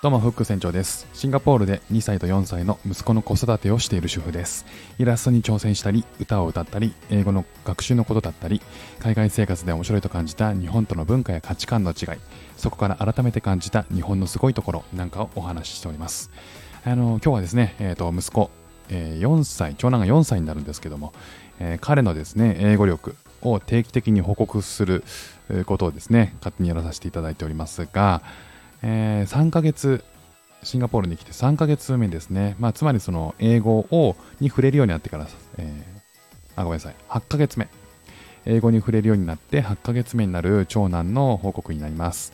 どうも、フック船長です。シンガポールで2歳と4歳の息子の子育てをしている主婦です。イラストに挑戦したり、歌を歌ったり、英語の学習のことだったり、海外生活で面白いと感じた日本との文化や価値観の違い、そこから改めて感じた日本のすごいところなんかをお話ししております。あの、今日はですね、えっ、と、息子、え4歳、長男が4歳になるんですけども、え彼のですね、英語力を定期的に報告することをですね、勝手にやらさせていただいておりますが、えー3ヶ月、シンガポールに来て3ヶ月目ですね。まあ、つまりその英語をに触れるようになってから、えーあ、ごめんなさい、8ヶ月目。英語に触れるようになって8ヶ月目になる長男の報告になります。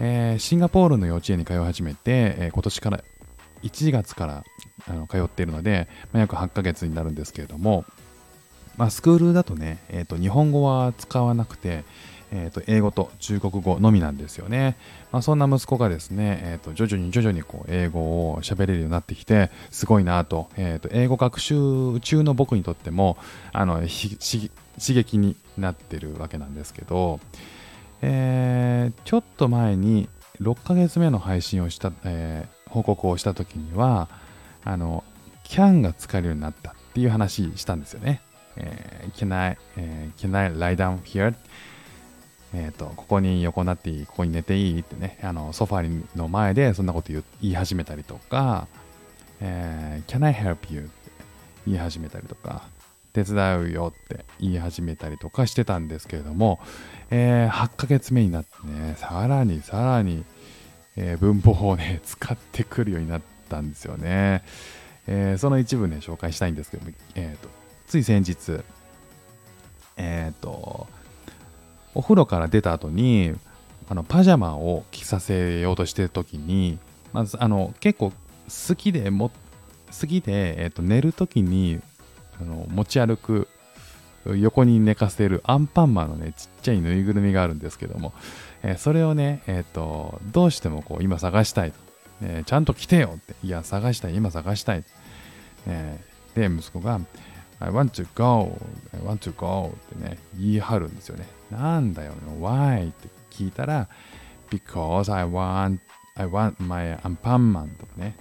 えーシンガポールの幼稚園に通い始めて、えー今年から1月からあの通っているので、まあ、約8ヶ月になるんですけれども、まあ、スクールだとね、えーと日本語は使わなくて、えーと英語と中国語のみなんですよね。まあ、そんな息子がですね、えーと徐々に徐々にこう英語を喋れるようになってきて、すごいなと,、えーと英語学習中の僕にとってもあの刺激になってるわけなんですけど、えーちょっと前に6ヶ月目の配信をした、えー報告をした時には、あの、can が使えるようになったっていう話したんですよね。えー can I、えー can I lie down here? えっ、と、ここに横になっていい、ここに寝ていいってね、あの、ソファーの前でそんなこと言い始めたりとか、えー can I help you? って言い始めたりとか、手伝うよって言い始めたりとかしてたんですけれども、えー8ヶ月目になってね、さらにさらに、えー文法をね、使ってくるようになったんですよね。えーその一部ね、紹介したいんですけども、えーと、つい先日、えっ、と、お風呂から出た後に、あのパジャマを着させようとしてる時に、まず、あの、結構好きでも、好きで、えーと寝る時にあの持ち歩く横に寝かせるアンパンマンのねちっちゃいぬいぐるみがあるんですけども、えーそれをね、えー、とどうしてもこう今探したいと、えーちゃんと来てよって。いや探したい今探したい、えーで息子が I want to go I want to go ってね言い張るんですよね。なんだよ why って聞いたら because I want I want my アンパンマンとかね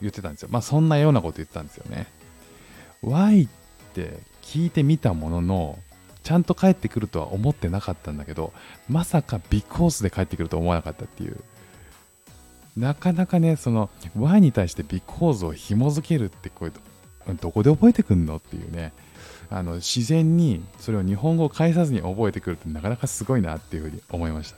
言ってたんですよ。まあそんなようなこと言ってたんですよね。why って聞いてみたもののちゃんと帰ってくるとは思ってなかったんだけどまさか because で帰ってくると思わなかったっていう。なかなかねその why に対して because を紐付けるってこれどこで覚えてくんのっていうね。あの自然にそれを日本語を返さずに覚えてくるってなかなかすごいなっていうふうに思いました。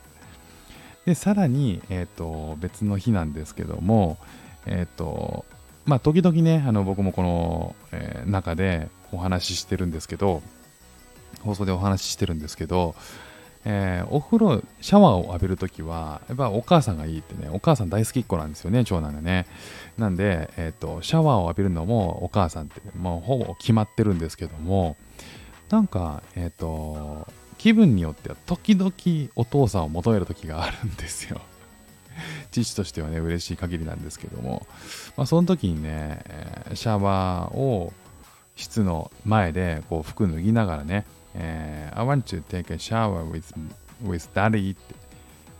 でさらに、えー、と別の日なんですけどもえっ、とまあ時々ねあの僕もこの、えー中でお話ししてるんですけど放送でお話ししてるんですけど、えーお風呂シャワーを浴びるときはやっぱお母さんがいいってねお母さん大好きっ子なんですよね長男がね。なんで、えっとシャワーを浴びるのもお母さんってもうほぼ決まってるんですけどもなんかえっ、と気分によっては時々お父さんを求める時があるんですよ。父としてはね嬉しい限りなんですけども、まあ、その時にね、シャワーを室の前でこう服脱ぎながらね、えー I want to take a shower with, with daddy って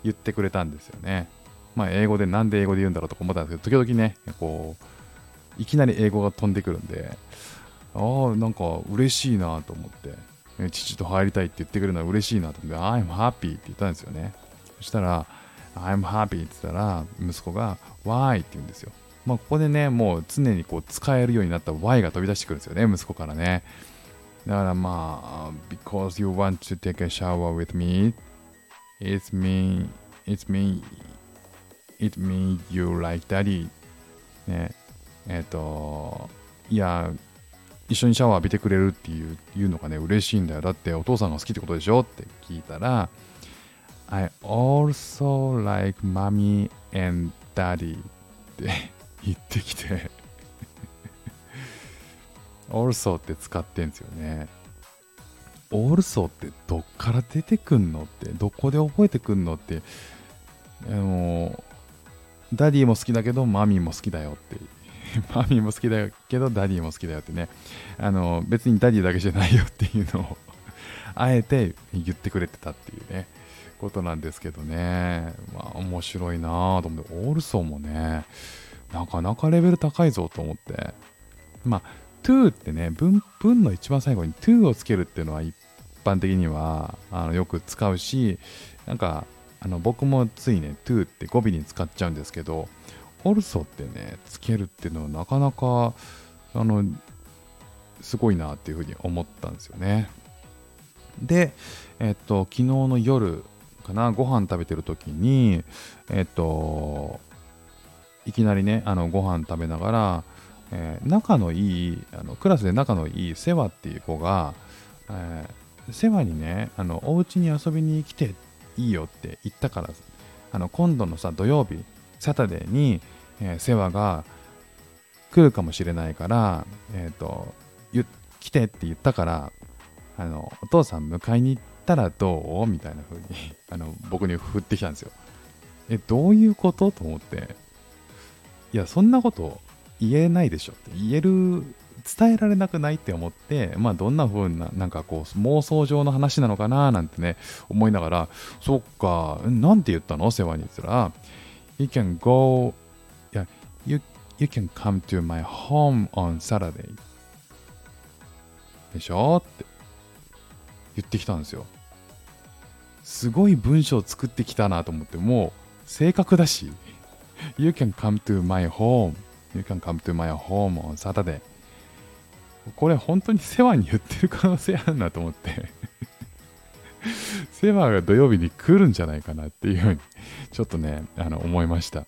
言ってくれたんですよね。まあ英語でなんで英語で言うんだろうとか思ったんですけど、時々ね、こう、いきなり英語が飛んでくるんで、ああ、なんか嬉しいなと思って、父と入りたいって言ってくれるのは嬉しいなと思って、I'm happy って言ったんですよね。そしたら、I'm happy って言ったら、息子が Why って言うんですよ。まあ、ここでね、もう常にこう使えるようになった Y が飛び出してくるんですよね、息子からね。だからまあ、because you want to take a shower with me, it's me, it's me, it mean you like daddy. ね、えっ、と、いや、一緒にシャワー浴びてくれるっていういうのがね、嬉しいんだよ。だってお父さんが好きってことでしょって聞いたら、I also like mommy and daddy って言ってきて also って使ってんですよね。also ってどっから出てくんのってどこで覚えてくんのって。あのダディも好きだけどマミーも好きだよって。マミーも好きだけどダディも好きだよってね。あの別にダディだけじゃないよっていうのを あえて言ってくれてたっていうねことなんですけどね。まあ面白いなぁと思って。オールソーもねなかなかレベル高いぞと思って。まあ to ってね文文の一番最後に to をつけるっていうのは一般的にはあのよく使うしなんかあの僕もついね to って語尾に使っちゃうんですけど also ってねつけるっていうのはなかなかあのすごいなっていうふうに思ったんですよね。でえっと昨日の夜かなご飯食べてる時にえっといきなりねあのご飯食べながら、えー、仲のいいあのクラスで仲のいい世話っていう子が、えー、世話にねあのお家に遊びに来ていいよって言ったからあの今度のさ土曜日サタデーに、えー、世話が来るかもしれないから、え、ー、と来てって言ったからあのお父さん迎えに行ったらどう？みたいな風に あの僕に振ってきたんですよ。えどういうこと？と思って。いやそんなこと言えないでしょって言える伝えられなくないって思って、まあどんな風な、なんかこう妄想上の話なのかななんてね、思いながら、そっか、なんて言ったの？世話に言ったら、You can go, いや、you, you can come to my home on Saturday. でしょって言ってきたんですよ。すごい文章作ってきたなと思って、もう正確だし、You can come to my home. You can come to my home on Saturday. これ本当に世話に言ってる可能性あるなと思って世話が土曜日に来るんじゃないかなっていうふうにちょっとね、あの思いました。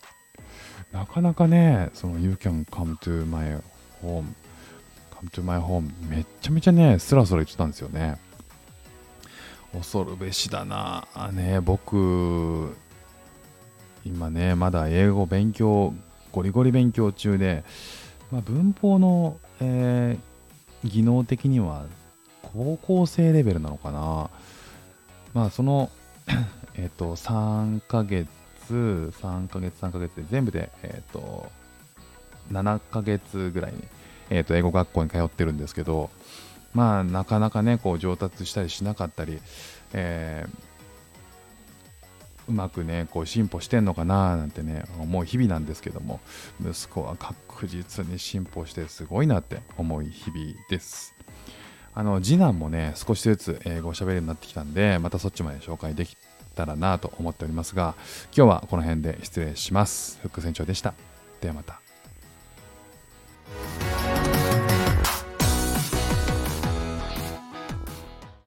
なかなかね、その You can come to my home, come to my home めっちゃめちゃね、スラスラ言ってたんですよね。恐るべしだなあ。ね、僕、今ね、まだ英語勉強、ゴリゴリ勉強中で、まあ、文法の、えー、技能的には高校生レベルなのかな。まあ、その えっと、3ヶ月、3ヶ月、3ヶ月で全部で、えっと、7ヶ月ぐらいに、えっと、英語学校に通ってるんですけど、まあ、なかなかね、こう上達したりしなかったり、えーうまくねこう進歩してんのかななんてね思う日々なんですけども息子は確実に進歩してすごいなって思う日々です。あの次男もね少しずつ英語を喋るようになってきたんでまたそっちまで紹介できたらなと思っておりますが今日はこの辺で失礼します。フック船長でした。ではまた。